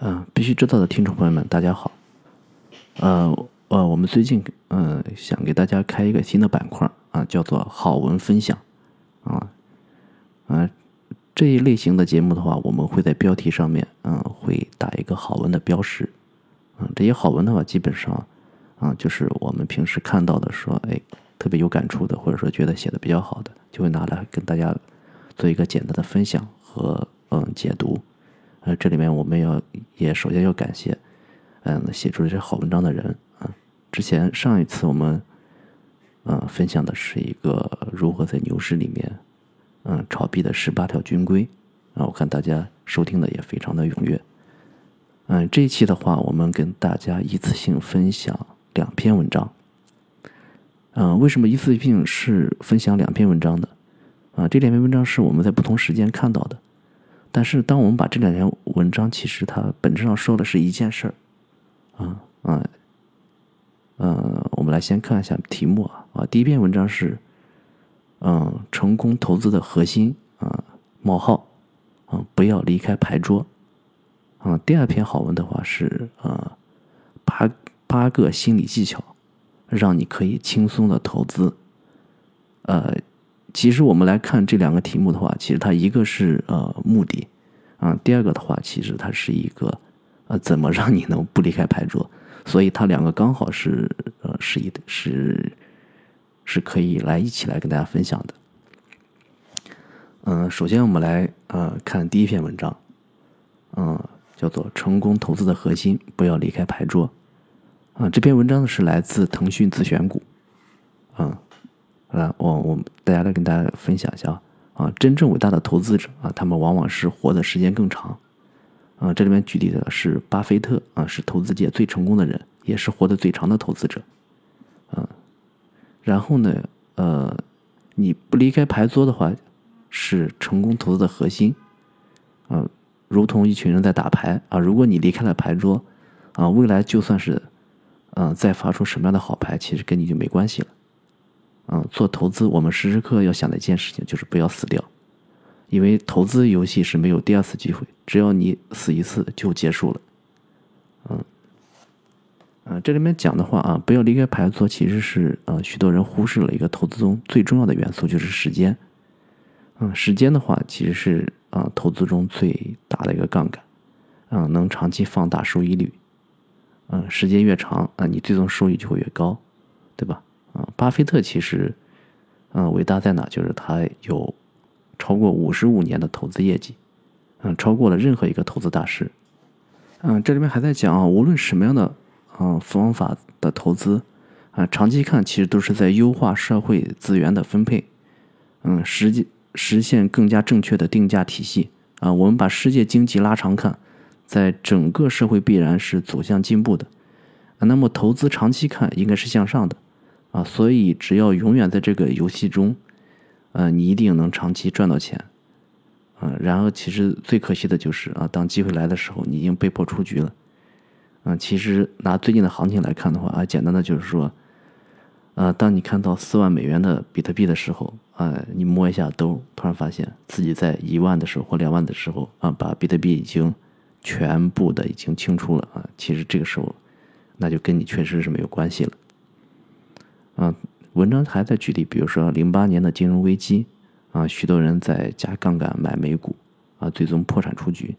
嗯，必须知道的听众朋友们，大家好。呃呃，我们最近嗯想给大家开一个新的板块啊，叫做好文分享啊。嗯，这一类型的节目的话，我们会在标题上面嗯会打一个好文的标识。嗯，这些好文的话，基本上啊就是我们平时看到的说哎特别有感触的，或者说觉得写的比较好的，就会拿来跟大家做一个简单的分享和嗯解读。呃，这里面我们要也首先要感谢，嗯，写出这些好文章的人啊。之前上一次我们，嗯，分享的是一个如何在牛市里面，嗯，炒币的十八条军规啊。我看大家收听的也非常的踊跃。嗯，这一期的话，我们跟大家一次性分享两篇文章。嗯，为什么一次性是分享两篇文章的？啊，这两篇文章是我们在不同时间看到的。但是，当我们把这两篇文章，其实它本质上说的是一件事儿，啊啊，呃，我们来先看一下题目啊。啊，第一篇文章是，嗯，成功投资的核心啊冒号。啊，不要离开牌桌，啊，第二篇好文的话是啊，八八个心理技巧，让你可以轻松的投资，呃。其实我们来看这两个题目的话，其实它一个是呃目的，啊，第二个的话，其实它是一个呃怎么让你能不离开牌桌，所以它两个刚好是呃是一是是可以来一起来跟大家分享的。嗯，首先我们来呃看第一篇文章，嗯，叫做“成功投资的核心，不要离开牌桌”。啊，这篇文章呢是来自腾讯自选股，嗯啊。来，我我大家来跟大家分享一下啊，真正伟大的投资者啊，他们往往是活的时间更长，啊，这里面举例的是巴菲特啊，是投资界最成功的人，也是活得最长的投资者，啊，然后呢，呃，你不离开牌桌的话，是成功投资的核心，啊，如同一群人在打牌啊，如果你离开了牌桌，啊，未来就算是，嗯，再发出什么样的好牌，其实跟你就没关系了。嗯，做投资，我们时时刻要想的一件事情就是不要死掉，因为投资游戏是没有第二次机会，只要你死一次就结束了。嗯，嗯，这里面讲的话啊，不要离开牌桌，其实是呃，许多人忽视了一个投资中最重要的元素，就是时间。嗯，时间的话，其实是啊，投资中最大的一个杠杆，嗯，能长期放大收益率。嗯，时间越长啊，你最终收益就会越高，对吧？啊，巴菲特其实，嗯，伟大在哪？就是他有超过五十五年的投资业绩，嗯，超过了任何一个投资大师。嗯，这里面还在讲啊，无论什么样的嗯方法的投资，啊，长期看其实都是在优化社会资源的分配，嗯，实际实现更加正确的定价体系。啊，我们把世界经济拉长看，在整个社会必然是走向进步的。啊，那么投资长期看应该是向上的。啊，所以只要永远在这个游戏中，呃，你一定能长期赚到钱，啊，然后其实最可惜的就是啊，当机会来的时候，你已经被迫出局了，嗯，其实拿最近的行情来看的话啊，简单的就是说，呃，当你看到四万美元的比特币的时候，啊，你摸一下兜，突然发现自己在一万的时候或两万的时候啊，把比特币已经全部的已经清出了啊，其实这个时候，那就跟你确实是没有关系了。啊，文章还在举例，比如说零八年的金融危机，啊，许多人在加杠杆买美股，啊，最终破产出局，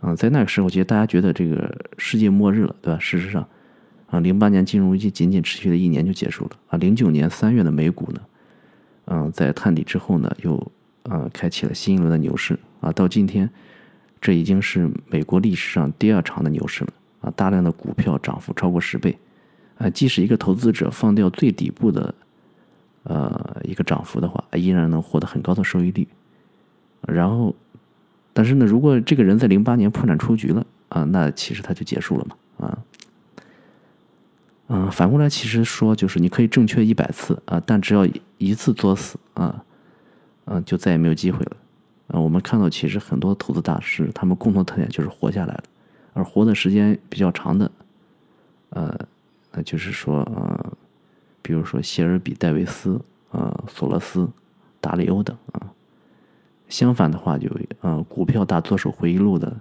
啊，在那个时候，其实大家觉得这个世界末日了，对吧？事实上，啊，零八年金融危机仅仅持续了一年就结束了，啊，零九年三月的美股呢，嗯，在探底之后呢，又啊，开启了新一轮的牛市，啊，到今天，这已经是美国历史上第二长的牛市了，啊，大量的股票涨幅超过十倍。啊，即使一个投资者放掉最底部的，呃，一个涨幅的话，依然能获得很高的收益率。然后，但是呢，如果这个人在零八年破产出局了啊，那其实他就结束了嘛，啊，嗯，反过来其实说就是你可以正确一百次啊，但只要一次作死啊，嗯，就再也没有机会了。啊，我们看到其实很多投资大师，他们共同特点就是活下来了，而活的时间比较长的，呃。那就是说，呃，比如说谢尔比、戴维斯、呃，索罗斯、达里欧等啊。相反的话，就呃，股票大作手回忆录的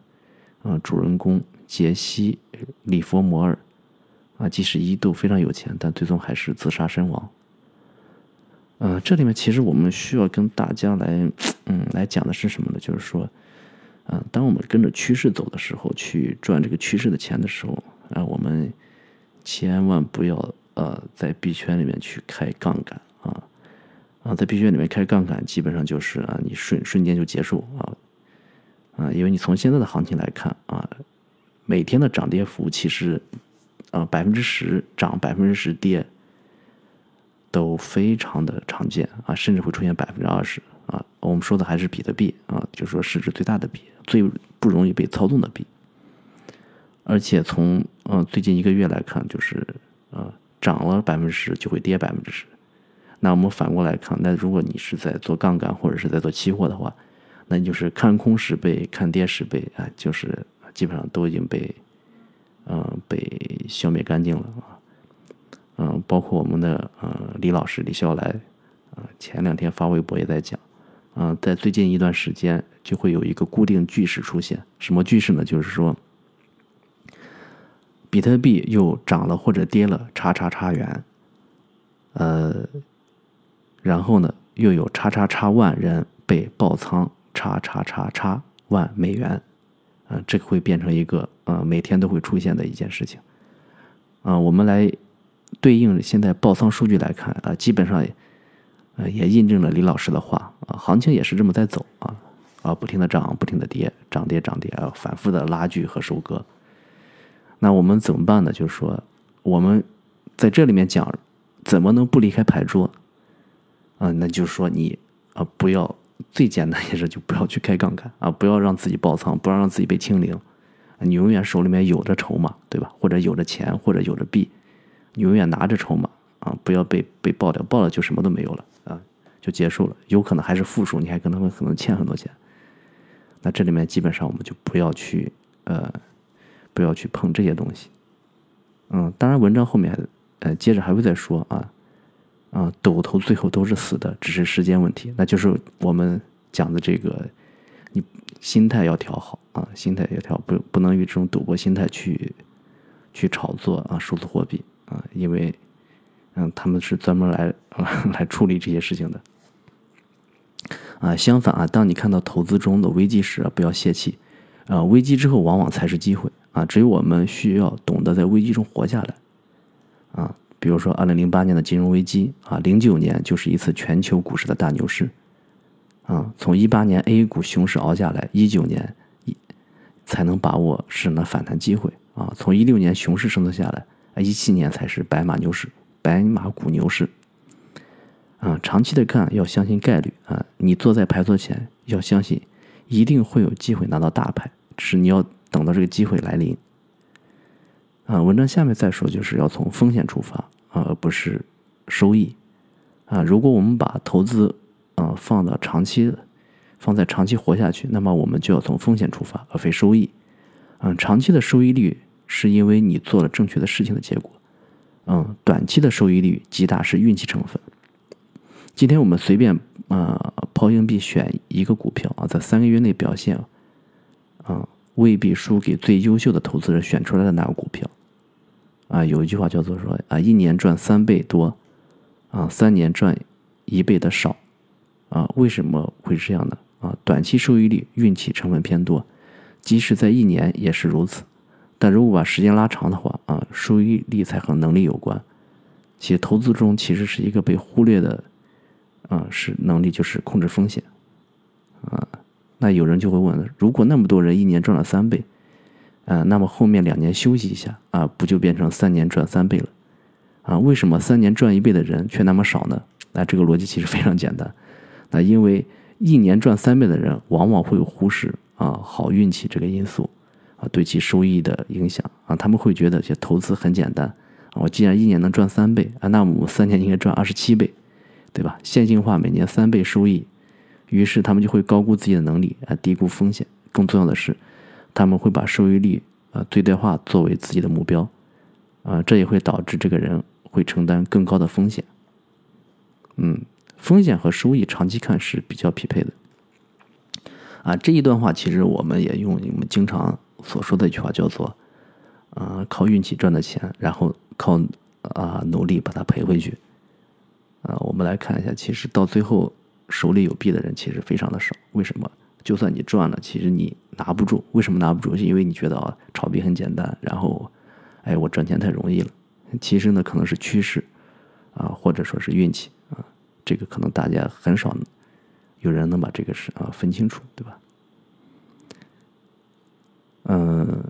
啊，主人公杰西·里佛摩尔啊，即使一度非常有钱，但最终还是自杀身亡。呃，这里面其实我们需要跟大家来，嗯，来讲的是什么呢？就是说，嗯，当我们跟着趋势走的时候，去赚这个趋势的钱的时候，啊，我们千万不要呃在币圈里面去开杠杆啊，啊，在币圈里面开杠杆，基本上就是啊，你瞬瞬间就结束啊，啊，因为你从现在的行情来看啊，每天的涨跌幅其实啊百分之十涨，百分之十跌。都非常的常见啊，甚至会出现百分之二十啊。我们说的还是比特币啊，就是说市值最大的币，最不容易被操纵的币。而且从呃最近一个月来看，就是呃涨了百分之十就会跌百分之十。那我们反过来看，那如果你是在做杠杆或者是在做期货的话，那你就是看空十倍，看跌十倍啊，就是基本上都已经被嗯被消灭干净了啊。嗯，包括我们的呃李老师李笑来，啊前两天发微博也在讲，啊在最近一段时间就会有一个固定句式出现，什么句式呢？就是说，比特币又涨了或者跌了叉叉叉元，呃，然后呢又有叉叉叉万人被爆仓叉叉叉叉万美元，啊这个会变成一个呃每天都会出现的一件事情，啊我们来。对应现在爆仓数据来看啊，基本上也，呃，也印证了李老师的话啊，行情也是这么在走啊，啊，不停的涨，不停的跌，涨跌涨跌啊，反复的拉锯和收割。那我们怎么办呢？就是说，我们在这里面讲，怎么能不离开牌桌？啊，那就是说你啊，不要最简单也是就不要去开杠杆啊，不要让自己爆仓，不要让自己被清零，你永远手里面有着筹码，对吧？或者有着钱，或者有着币。你永远拿着筹码啊，不要被被爆掉，爆了就什么都没有了啊，就结束了，有可能还是负数，你还可能会可能欠很多钱。那这里面基本上我们就不要去呃，不要去碰这些东西。嗯，当然文章后面呃接着还会再说啊啊，赌头最后都是死的，只是时间问题。那就是我们讲的这个，你心态要调好啊，心态要调，不不能与这种赌博心态去去炒作啊数字货币。啊，因为，嗯，他们是专门来 来处理这些事情的。啊，相反啊，当你看到投资中的危机时，不要泄气。啊，危机之后往往才是机会。啊，只有我们需要懂得在危机中活下来。啊，比如说二零零八年的金融危机，啊，零九年就是一次全球股市的大牛市。啊，从一八年 A 股熊市熬下来，一九年一才能把握市场的反弹机会。啊，从一六年熊市生存下来。啊，一七年才是白马牛市，白马股牛市。啊，长期的看要相信概率啊，你坐在牌桌前要相信，一定会有机会拿到大牌，只是你要等到这个机会来临。啊，文章下面再说，就是要从风险出发啊，而不是收益。啊，如果我们把投资啊放到长期，放在长期活下去，那么我们就要从风险出发，而非收益。嗯，长期的收益率。是因为你做了正确的事情的结果，嗯，短期的收益率极大是运气成分。今天我们随便啊抛硬币选一个股票啊，在三个月内表现，啊未必输给最优秀的投资人选出来的那个股票。啊，有一句话叫做说啊，一年赚三倍多，啊三年赚一倍的少，啊为什么会这样呢？啊，短期收益率运气成分偏多，即使在一年也是如此。但如果把时间拉长的话，啊，收益率才和能力有关。其实投资中其实是一个被忽略的，啊，是能力就是控制风险，啊，那有人就会问了：如果那么多人一年赚了三倍，啊，那么后面两年休息一下，啊，不就变成三年赚三倍了？啊，为什么三年赚一倍的人却那么少呢？那这个逻辑其实非常简单，那因为一年赚三倍的人往往会忽视啊好运气这个因素。啊，对其收益的影响啊，他们会觉得这投资很简单啊。我既然一年能赚三倍啊，那么我三年应该赚二十七倍，对吧？线性化每年三倍收益，于是他们就会高估自己的能力啊，低估风险。更重要的是，他们会把收益率啊最大化作为自己的目标啊，这也会导致这个人会承担更高的风险。嗯，风险和收益长期看是比较匹配的。啊，这一段话其实我们也用我们经常所说的一句话，叫做“啊，靠运气赚的钱，然后靠啊努力把它赔回去”。啊，我们来看一下，其实到最后手里有币的人其实非常的少。为什么？就算你赚了，其实你拿不住。为什么拿不住？是因为你觉得啊，炒币很简单，然后，哎，我赚钱太容易了。其实呢，可能是趋势，啊，或者说是运气啊。这个可能大家很少有人能把这个是啊分清楚，对吧？嗯，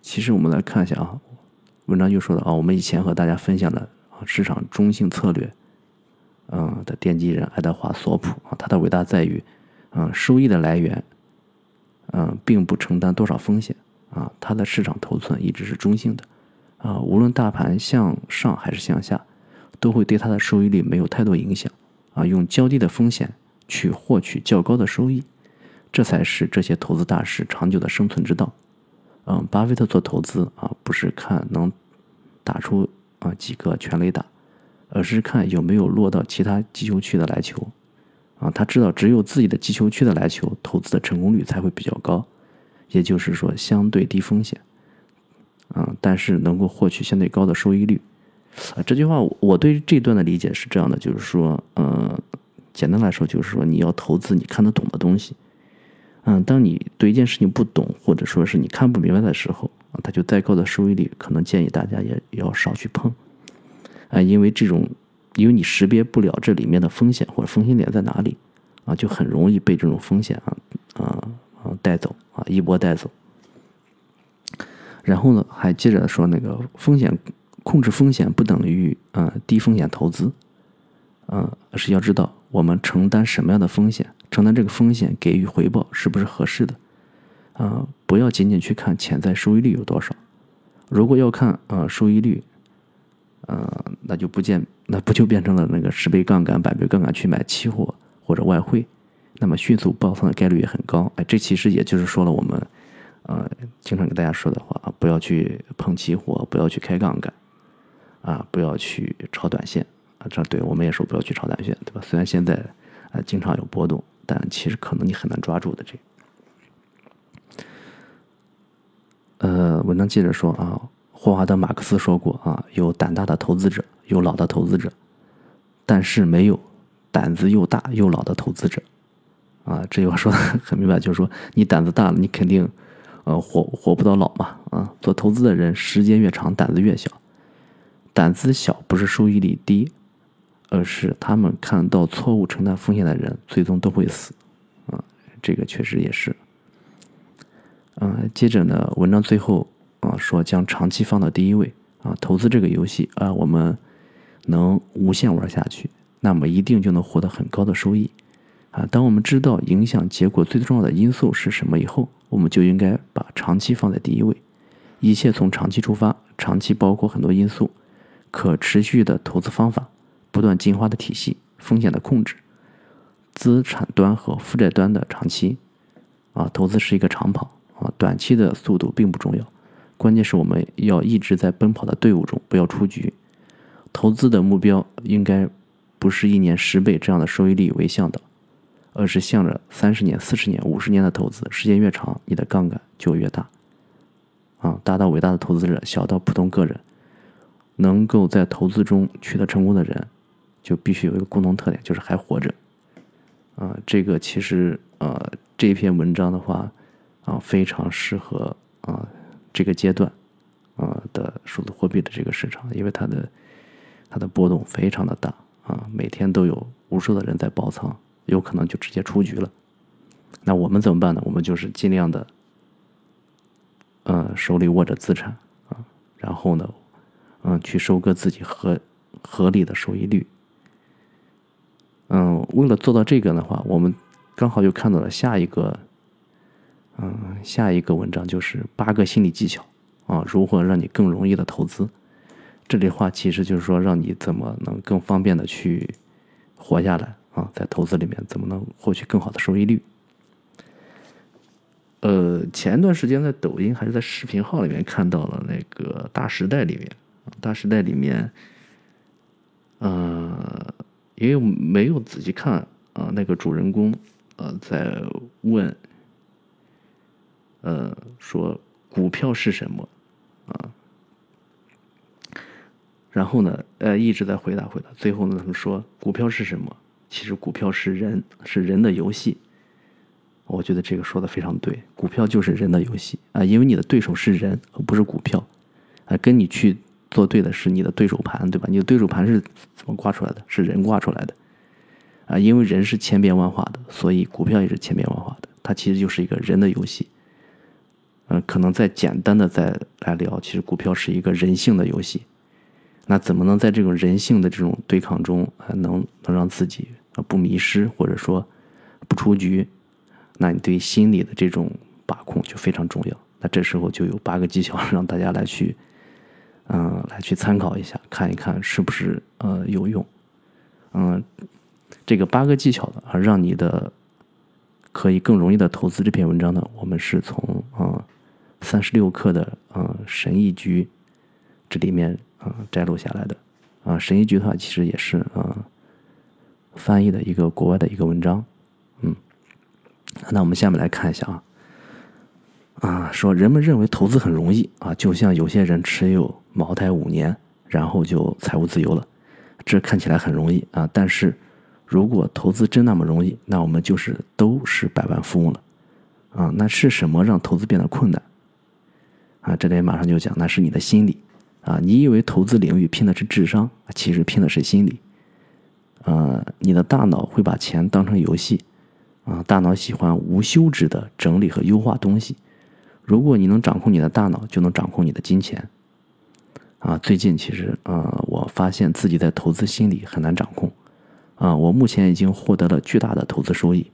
其实我们来看一下啊，文章就说的啊，我们以前和大家分享的啊市场中性策略，嗯的奠基人爱德华索普啊，他的伟大在于，嗯，收益的来源，嗯，并不承担多少风险啊，他的市场头寸一直是中性的，啊，无论大盘向上还是向下，都会对他的收益率没有太多影响啊，用较低的风险去获取较高的收益。这才是这些投资大师长久的生存之道。嗯，巴菲特做投资啊，不是看能打出啊几个全垒打，而是看有没有落到其他击球区的来球。啊，他知道只有自己的击球区的来球，投资的成功率才会比较高，也就是说相对低风险。啊，但是能够获取相对高的收益率。啊，这句话我对这段的理解是这样的，就是说，嗯，简单来说就是说你要投资你看得懂的东西。嗯，当你对一件事情不懂，或者说是你看不明白的时候，啊，它就再高的收益率，可能建议大家也要少去碰，啊，因为这种，因为你识别不了这里面的风险或者风险点在哪里，啊，就很容易被这种风险啊，啊啊带走，啊，一波带走。然后呢，还接着说那个风险控制风险不等于啊低风险投资，嗯，而是要知道我们承担什么样的风险。承担这个风险，给予回报是不是合适的？啊，不要仅仅去看潜在收益率有多少。如果要看啊收益率，呃，那就不见，那不就变成了那个十倍杠杆、百倍杠杆去买期货或者外汇，那么迅速爆仓的概率也很高。哎，这其实也就是说了我们，呃，经常给大家说的话啊，不要去碰期货，不要去开杠杆，啊，不要去炒短线啊。这对我们也说不要去炒短线，对吧？虽然现在啊经常有波动。但其实可能你很难抓住的这。呃，文章接着说啊，霍华德·马克思说过啊，有胆大的投资者，有老的投资者，但是没有胆子又大又老的投资者。啊，这句话说的 很明白，就是说你胆子大了，你肯定呃活活不到老嘛。啊，做投资的人时间越长，胆子越小。胆子小不是收益率低。而是他们看到错误承担风险的人最终都会死，啊，这个确实也是。嗯，接着呢，文章最后啊说将长期放到第一位啊，投资这个游戏啊，我们能无限玩下去，那么一定就能获得很高的收益啊。当我们知道影响结果最重要的因素是什么以后，我们就应该把长期放在第一位，一切从长期出发，长期包括很多因素，可持续的投资方法。不断进化的体系、风险的控制、资产端和负债端的长期，啊，投资是一个长跑啊，短期的速度并不重要，关键是我们要一直在奔跑的队伍中，不要出局。投资的目标应该不是一年十倍这样的收益率为向导，而是向着三十年、四十年、五十年的投资，时间越长，你的杠杆就越大。啊，大到伟大的投资者，小到普通个人，能够在投资中取得成功的人。就必须有一个共同特点，就是还活着，啊，这个其实呃这篇文章的话啊非常适合啊这个阶段啊的数字货币的这个市场，因为它的它的波动非常的大啊，每天都有无数的人在爆仓，有可能就直接出局了。那我们怎么办呢？我们就是尽量的，呃手里握着资产啊，然后呢，嗯去收割自己合合理的收益率。嗯，为了做到这个的话，我们刚好又看到了下一个，嗯，下一个文章就是八个心理技巧啊，如何让你更容易的投资。这里话其实就是说，让你怎么能更方便的去活下来啊，在投资里面怎么能获取更好的收益率。呃，前段时间在抖音还是在视频号里面看到了那个大时代里面，大时代里面，嗯。因为没有仔细看啊，那个主人公呃在问呃，说股票是什么啊？然后呢，呃，一直在回答回答，最后呢，他们说股票是什么？其实股票是人，是人的游戏。我觉得这个说的非常对，股票就是人的游戏啊，因为你的对手是人，而不是股票啊，跟你去做对的是你的对手盘，对吧？你的对手盘是怎么挂出来的？是人挂出来的啊，因为人是千变万化的，所以股票也是千变万化的，它其实就是一个人的游戏。嗯，可能再简单的再来聊，其实股票是一个人性的游戏。那怎么能在这种人性的这种对抗中，还能能让自己啊不迷失，或者说不出局？那你对心理的这种把控就非常重要。那这时候就有八个技巧 让大家来去，嗯，来去参考一下，看一看是不是呃有用。嗯，这个八个技巧的啊，让你的可以更容易的投资这篇文章呢，我们是从啊三十六课的嗯神医局这里面啊摘录下来的。啊，神医局的话其实也是啊翻译的一个国外的一个文章，嗯。那我们下面来看一下啊，啊，说人们认为投资很容易啊，就像有些人持有茅台五年，然后就财务自由了，这看起来很容易啊。但是如果投资真那么容易，那我们就是都是百万富翁了啊。那是什么让投资变得困难啊？这里马上就讲，那是你的心理啊。你以为投资领域拼的是智商，其实拼的是心理。呃，你的大脑会把钱当成游戏。啊，大脑喜欢无休止的整理和优化东西。如果你能掌控你的大脑，就能掌控你的金钱。啊，最近其实啊，我发现自己在投资心理很难掌控。啊，我目前已经获得了巨大的投资收益。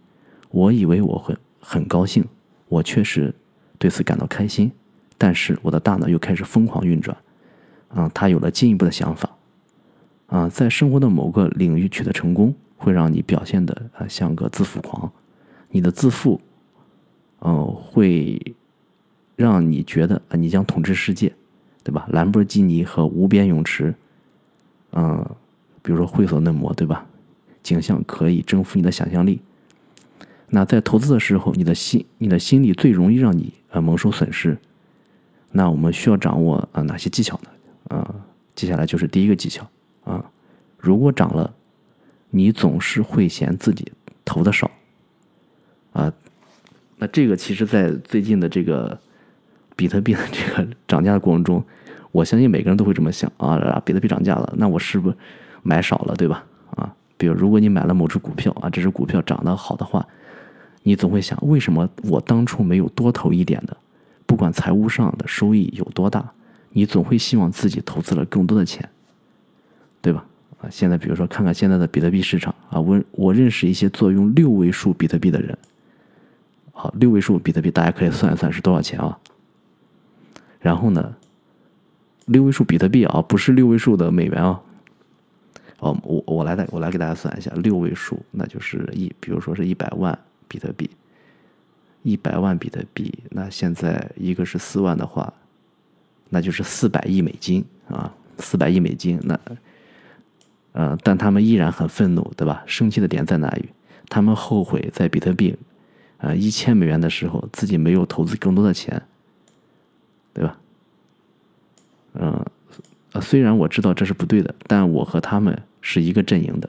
我以为我会很高兴，我确实对此感到开心。但是我的大脑又开始疯狂运转。啊，他有了进一步的想法。啊，在生活的某个领域取得成功，会让你表现的啊像个自负狂。你的自负，嗯，会让你觉得啊，你将统治世界，对吧？兰博基尼和无边泳池，嗯，比如说会所嫩模，对吧？景象可以征服你的想象力。那在投资的时候，你的心，你的心理最容易让你呃蒙受损失。那我们需要掌握啊哪些技巧呢？啊，接下来就是第一个技巧啊，如果涨了，你总是会嫌自己投的少。啊，那这个其实，在最近的这个比特币的这个涨价的过程中，我相信每个人都会这么想啊，比特币涨价了，那我是不是买少了，对吧？啊，比如如果你买了某只股票啊，这只股票涨得好的话，你总会想，为什么我当初没有多投一点的？不管财务上的收益有多大，你总会希望自己投资了更多的钱，对吧？啊，现在比如说看看现在的比特币市场啊，我我认识一些做用六位数比特币的人。好，六位数比特币，大家可以算一算是多少钱啊？然后呢，六位数比特币啊，不是六位数的美元啊。哦，我我来带我来给大家算一下，六位数那就是一，比如说是一百万比特币，一百万比特币，那现在一个是四万的话，那就是四百亿美金啊，四百亿美金。那，呃，但他们依然很愤怒，对吧？生气的点在哪里？他们后悔在比特币。啊，一千美元的时候，自己没有投资更多的钱，对吧？嗯，啊，虽然我知道这是不对的，但我和他们是一个阵营的，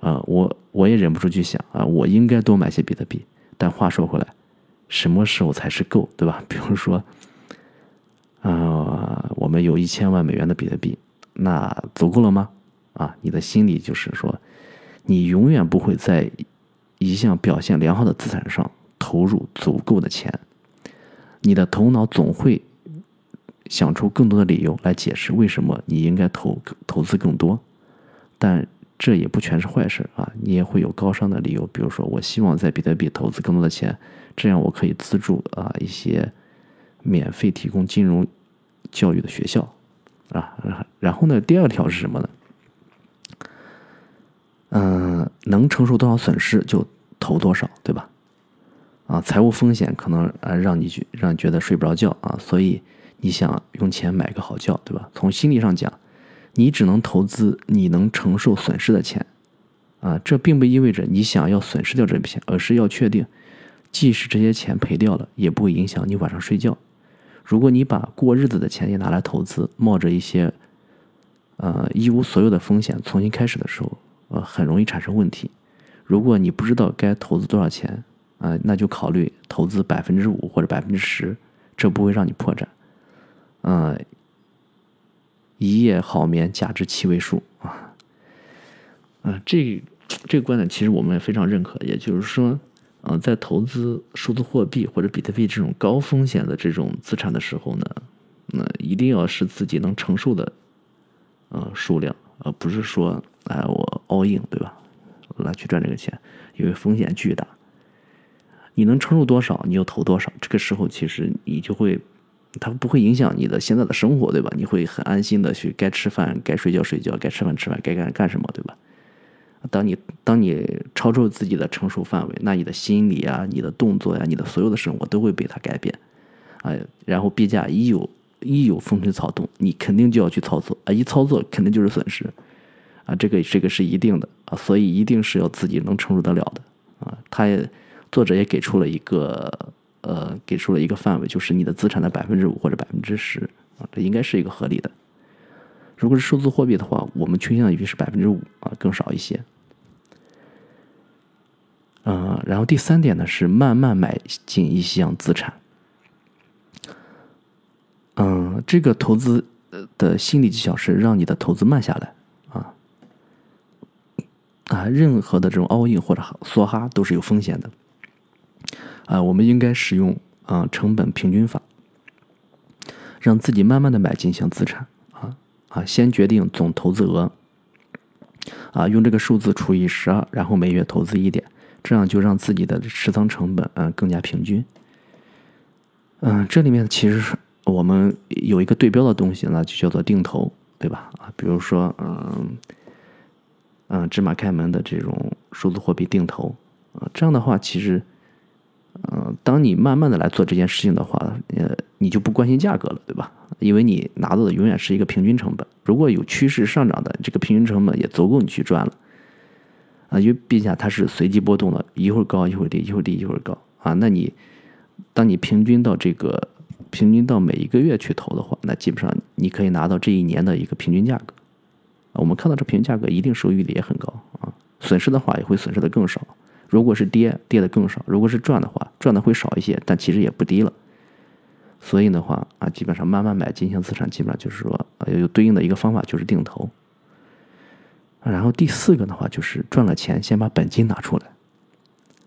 啊，我我也忍不住去想啊，我应该多买些比特币。但话说回来，什么时候才是够，对吧？比如说，啊，我们有一千万美元的比特币，那足够了吗？啊，你的心里就是说，你永远不会在。一项表现良好的资产上投入足够的钱，你的头脑总会想出更多的理由来解释为什么你应该投投资更多，但这也不全是坏事啊！你也会有高尚的理由，比如说我希望在比特币投资更多的钱，这样我可以资助啊一些免费提供金融教育的学校啊。然后呢，第二条是什么呢？嗯，能承受多少损失就。投多少，对吧？啊，财务风险可能啊让你去让你觉得睡不着觉啊，所以你想用钱买个好觉，对吧？从心理上讲，你只能投资你能承受损失的钱，啊，这并不意味着你想要损失掉这笔钱，而是要确定即使这些钱赔掉了，也不会影响你晚上睡觉。如果你把过日子的钱也拿来投资，冒着一些呃一无所有的风险重新开始的时候，呃，很容易产生问题。如果你不知道该投资多少钱啊，那就考虑投资百分之五或者百分之十，这不会让你破产。嗯，一夜好眠，价值七位数啊。啊，这这个观点其实我们也非常认可。也就是说，嗯，在投资数字货币或者比特币这种高风险的这种资产的时候呢，那一定要是自己能承受的，呃，数量，而不是说，哎，我 all in，对吧？来去赚这个钱，因为风险巨大。你能承受多少，你就投多少。这个时候，其实你就会，它不会影响你的现在的生活，对吧？你会很安心的去该吃饭、该睡觉睡觉、该吃饭吃饭、该干干什么，对吧？当你当你超出自己的承受范围，那你的心理啊、你的动作呀、你的所有的生活都会被它改变，哎，然后币价一有一有风吹草动，你肯定就要去操作啊，一操作肯定就是损失。啊，这个这个是一定的啊，所以一定是要自己能承受得了的啊。他也作者也给出了一个呃，给出了一个范围，就是你的资产的百分之五或者百分之十啊，这应该是一个合理的。如果是数字货币的话，我们倾向于是百分之五啊，更少一些。嗯，然后第三点呢是慢慢买进一项资产。嗯，这个投资的心理技巧是让你的投资慢下来。啊，任何的这种 all in 或者梭哈都是有风险的。啊，我们应该使用啊成本平均法，让自己慢慢的买进型资产。啊啊，先决定总投资额。啊，用这个数字除以十二，然后每月投资一点，这样就让自己的持仓成本嗯更加平均。嗯，这里面其实是我们有一个对标的东西，那就叫做定投，对吧？啊，比如说嗯。嗯，芝麻开门的这种数字货币定投，啊，这样的话，其实，嗯，当你慢慢的来做这件事情的话，呃，你就不关心价格了，对吧？因为你拿到的永远是一个平均成本。如果有趋势上涨的，这个平均成本也足够你去赚了，啊，因为毕竟它是随机波动的，一会儿高一会儿低，一会儿低一会儿高，啊，那你，当你平均到这个平均到每一个月去投的话，那基本上你可以拿到这一年的一个平均价格。我们看到这平均价格一定收益率也很高啊，损失的话也会损失的更少。如果是跌，跌的更少；如果是赚的话，赚的会少一些，但其实也不低了。所以的话啊，基本上慢慢买进行资产，基本上就是说啊有对应的一个方法就是定投。然后第四个的话就是赚了钱先把本金拿出来，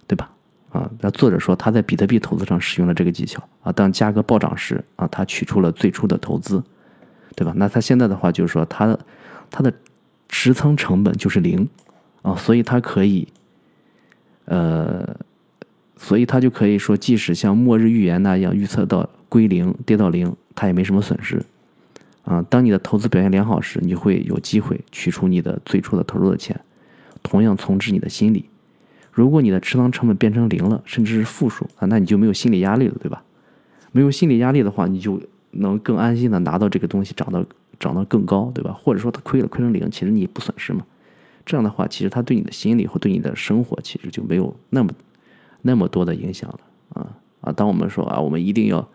对吧？啊，那作者说他在比特币投资上使用了这个技巧啊，当价格暴涨时啊，他取出了最初的投资，对吧？那他现在的话就是说他。的他的持仓成本就是零啊，所以他可以，呃，所以他就可以说，即使像末日预言那样预测到归零、跌到零，他也没什么损失啊。当你的投资表现良好时，你会有机会取出你的最初的投入的钱，同样重置你的心理。如果你的持仓成本变成零了，甚至是负数啊，那你就没有心理压力了，对吧？没有心理压力的话，你就能更安心的拿到这个东西，涨到。涨得更高，对吧？或者说他亏了，亏成零，其实你不损失嘛。这样的话，其实他对你的心理或对你的生活，其实就没有那么那么多的影响了啊啊！当我们说啊，我们一定要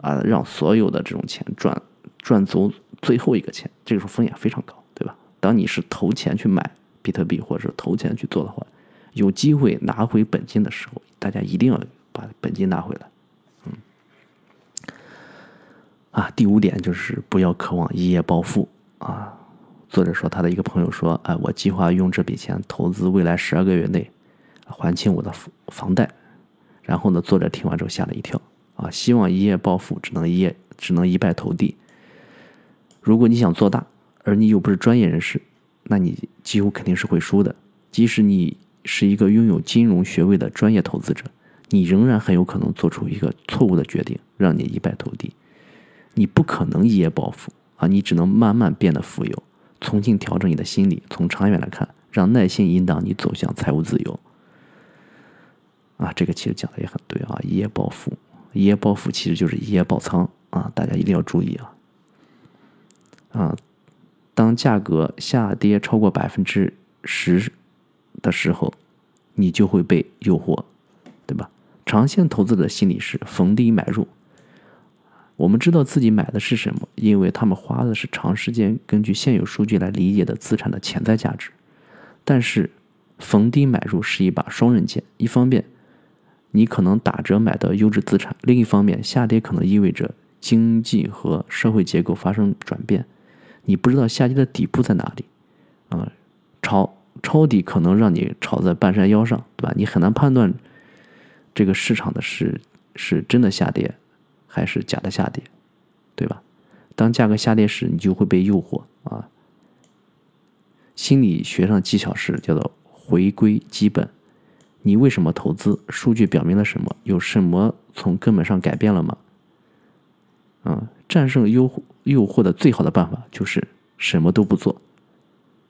啊让所有的这种钱赚赚足最后一个钱，这个时候风险非常高，对吧？当你是投钱去买比特币，或者是投钱去做的话，有机会拿回本金的时候，大家一定要把本金拿回来。嗯啊，第五点就是不要渴望一夜暴富啊。作者说，他的一个朋友说：“哎，我计划用这笔钱投资未来十二个月内还清我的房贷。”然后呢，作者听完之后吓了一跳啊，希望一夜暴富只能一夜只能一败涂地。如果你想做大，而你又不是专业人士，那你几乎肯定是会输的。即使你是一个拥有金融学位的专业投资者，你仍然很有可能做出一个错误的决定，让你一败涂地。你不可能一夜暴富啊！你只能慢慢变得富有，重新调整你的心理。从长远来看，让耐心引导你走向财务自由。啊，这个其实讲的也很对啊！一夜暴富，一夜暴富其实就是一夜爆仓啊！大家一定要注意啊！啊，当价格下跌超过百分之十的时候，你就会被诱惑，对吧？长线投资的心理是逢低买入。我们知道自己买的是什么，因为他们花的是长时间根据现有数据来理解的资产的潜在价值。但是，逢低买入是一把双刃剑，一方面你可能打折买到优质资产，另一方面下跌可能意味着经济和社会结构发生转变，你不知道下跌的底部在哪里，啊，抄抄底可能让你炒在半山腰上，对吧？你很难判断这个市场的是是真的下跌。还是假的下跌，对吧？当价格下跌时，你就会被诱惑啊。心理学上技巧是叫做回归基本。你为什么投资？数据表明了什么？有什么从根本上改变了吗？啊，战胜诱诱惑的最好的办法就是什么都不做，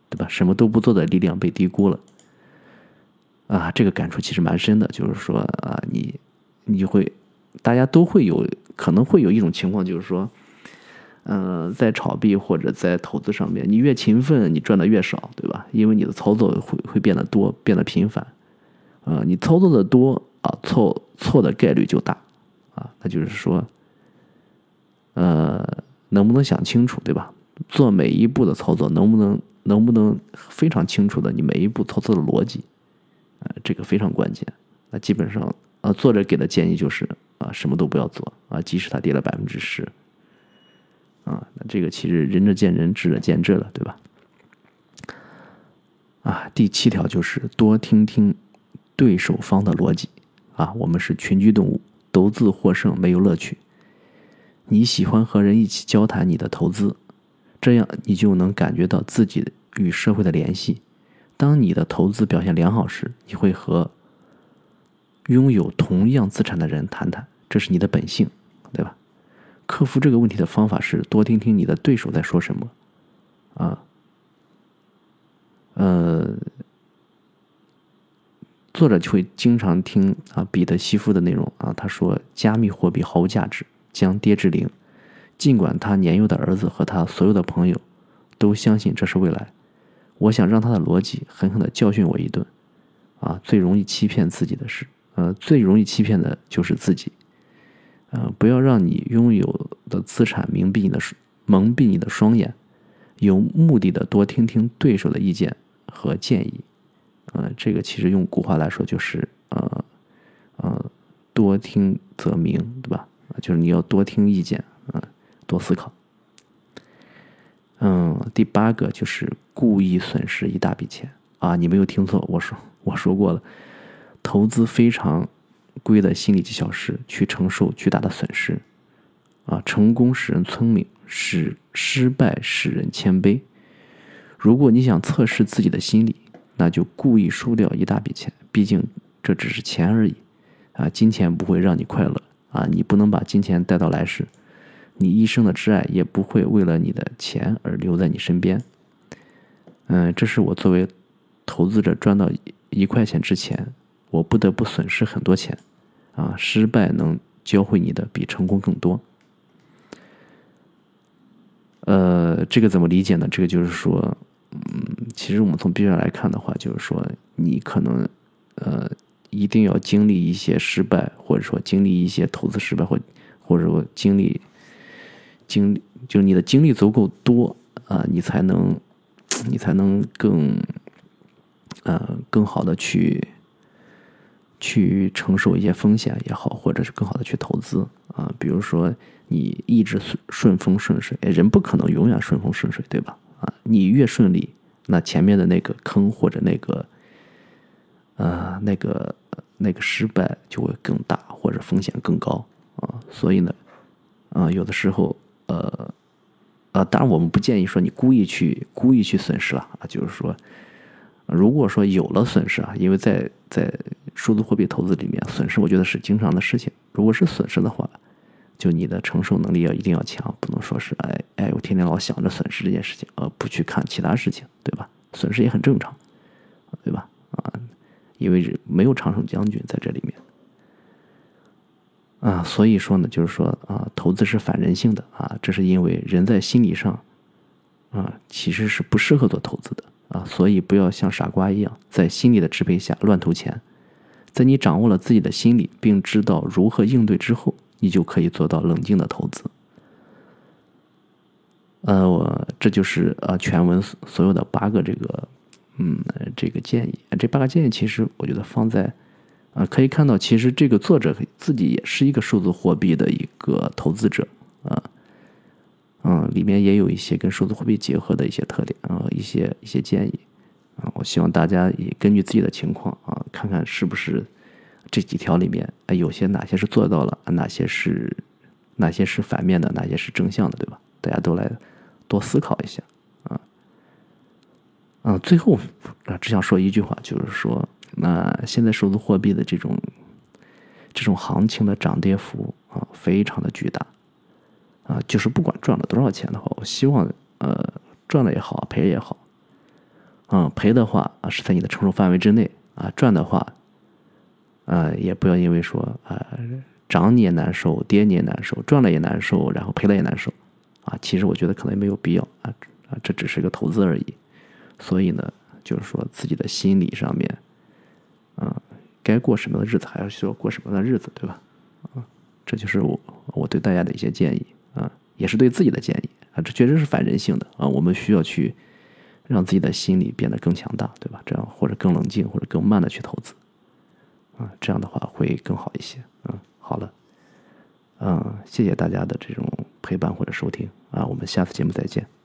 对吧？什么都不做的力量被低估了。啊，这个感触其实蛮深的，就是说啊，你你会。大家都会有可能会有一种情况，就是说，嗯，在炒币或者在投资上面，你越勤奋，你赚的越少，对吧？因为你的操作会会变得多，变得频繁，啊，你操作的多啊，错错的概率就大，啊，那就是说，呃，能不能想清楚，对吧？做每一步的操作，能不能能不能非常清楚的你每一步操作的逻辑，啊，这个非常关键。那基本上，啊，作者给的建议就是。啊，什么都不要做啊！即使它跌了百分之十，啊，那这个其实仁者见仁，智者见智了，对吧？啊，第七条就是多听听对手方的逻辑啊。我们是群居动物，独自获胜没有乐趣。你喜欢和人一起交谈你的投资，这样你就能感觉到自己与社会的联系。当你的投资表现良好时，你会和。拥有同样资产的人谈谈，这是你的本性，对吧？克服这个问题的方法是多听听你的对手在说什么，啊，呃，作者就会经常听啊彼得西夫的内容啊，他说加密货币毫无价值，将跌至零，尽管他年幼的儿子和他所有的朋友都相信这是未来，我想让他的逻辑狠狠的教训我一顿，啊，最容易欺骗自己的事。呃，最容易欺骗的就是自己，呃，不要让你拥有的资产蒙蔽你的蒙蔽你的双眼，有目的的多听听对手的意见和建议，呃，这个其实用古话来说就是呃呃，多听则明，对吧？就是你要多听意见，啊，多思考。嗯，第八个就是故意损失一大笔钱啊，你没有听错，我说我说过了。投资非常贵的心理技巧是去承受巨大的损失，啊，成功使人聪明，使失败使人谦卑。如果你想测试自己的心理，那就故意输掉一大笔钱，毕竟这只是钱而已，啊，金钱不会让你快乐，啊，你不能把金钱带到来世，你一生的挚爱也不会为了你的钱而留在你身边。嗯，这是我作为投资者赚到一块钱之前。我不得不损失很多钱，啊，失败能教会你的比成功更多。呃，这个怎么理解呢？这个就是说，嗯，其实我们从币上来看的话，就是说，你可能，呃，一定要经历一些失败，或者说经历一些投资失败，或或者说经历经历，就是你的经历足够多啊，你才能，你才能更，呃，更好的去。去承受一些风险也好，或者是更好的去投资啊，比如说你一直顺顺风顺水，人不可能永远顺风顺水，对吧？啊，你越顺利，那前面的那个坑或者那个，呃，那个那个失败就会更大，或者风险更高啊。所以呢，啊，有的时候，呃，呃，当然我们不建议说你故意去故意去损失了啊，就是说。如果说有了损失啊，因为在在数字货币投资里面，损失我觉得是经常的事情。如果是损失的话，就你的承受能力要一定要强，不能说是哎哎，我天天老想着损失这件事情，而不去看其他事情，对吧？损失也很正常，对吧？啊，因为没有常胜将军在这里面啊，所以说呢，就是说啊，投资是反人性的啊，这是因为人在心理上啊，其实是不适合做投资的。所以不要像傻瓜一样，在心理的支配下乱投钱，在你掌握了自己的心理，并知道如何应对之后，你就可以做到冷静的投资。呃，我这就是呃全文所有的八个这个嗯这个建议。这八个建议其实我觉得放在啊可以看到，其实这个作者自己也是一个数字货币的一个投资者啊，嗯，里面也有一些跟数字货币结合的一些特点啊，一些一些建议啊。我希望大家也根据自己的情况啊，看看是不是这几条里面啊有些哪些是做到了，哪些是哪些是反面的，哪些是正向的，对吧？大家都来多思考一下啊，嗯，最后啊，只想说一句话，就是说，那现在数字货币的这种这种行情的涨跌幅啊，非常的巨大啊，就是不管赚了多少钱的话，我希望呃赚了也好，赔也好，嗯，赔的话啊是在你的承受范围之内啊，赚的话，呃，也不要因为说啊涨你也难受，跌你也难受，赚了也难受，然后赔了也难受。啊，其实我觉得可能也没有必要啊啊，这只是一个投资而已，所以呢，就是说自己的心理上面，啊，该过什么样的日子还要需要过什么样的日子，对吧？啊，这就是我我对大家的一些建议啊，也是对自己的建议啊，这确实是反人性的啊，我们需要去让自己的心理变得更强大，对吧？这样或者更冷静或者更慢的去投资，啊，这样的话会更好一些。嗯，好了，嗯，谢谢大家的这种。陪伴或者收听啊，我们下次节目再见。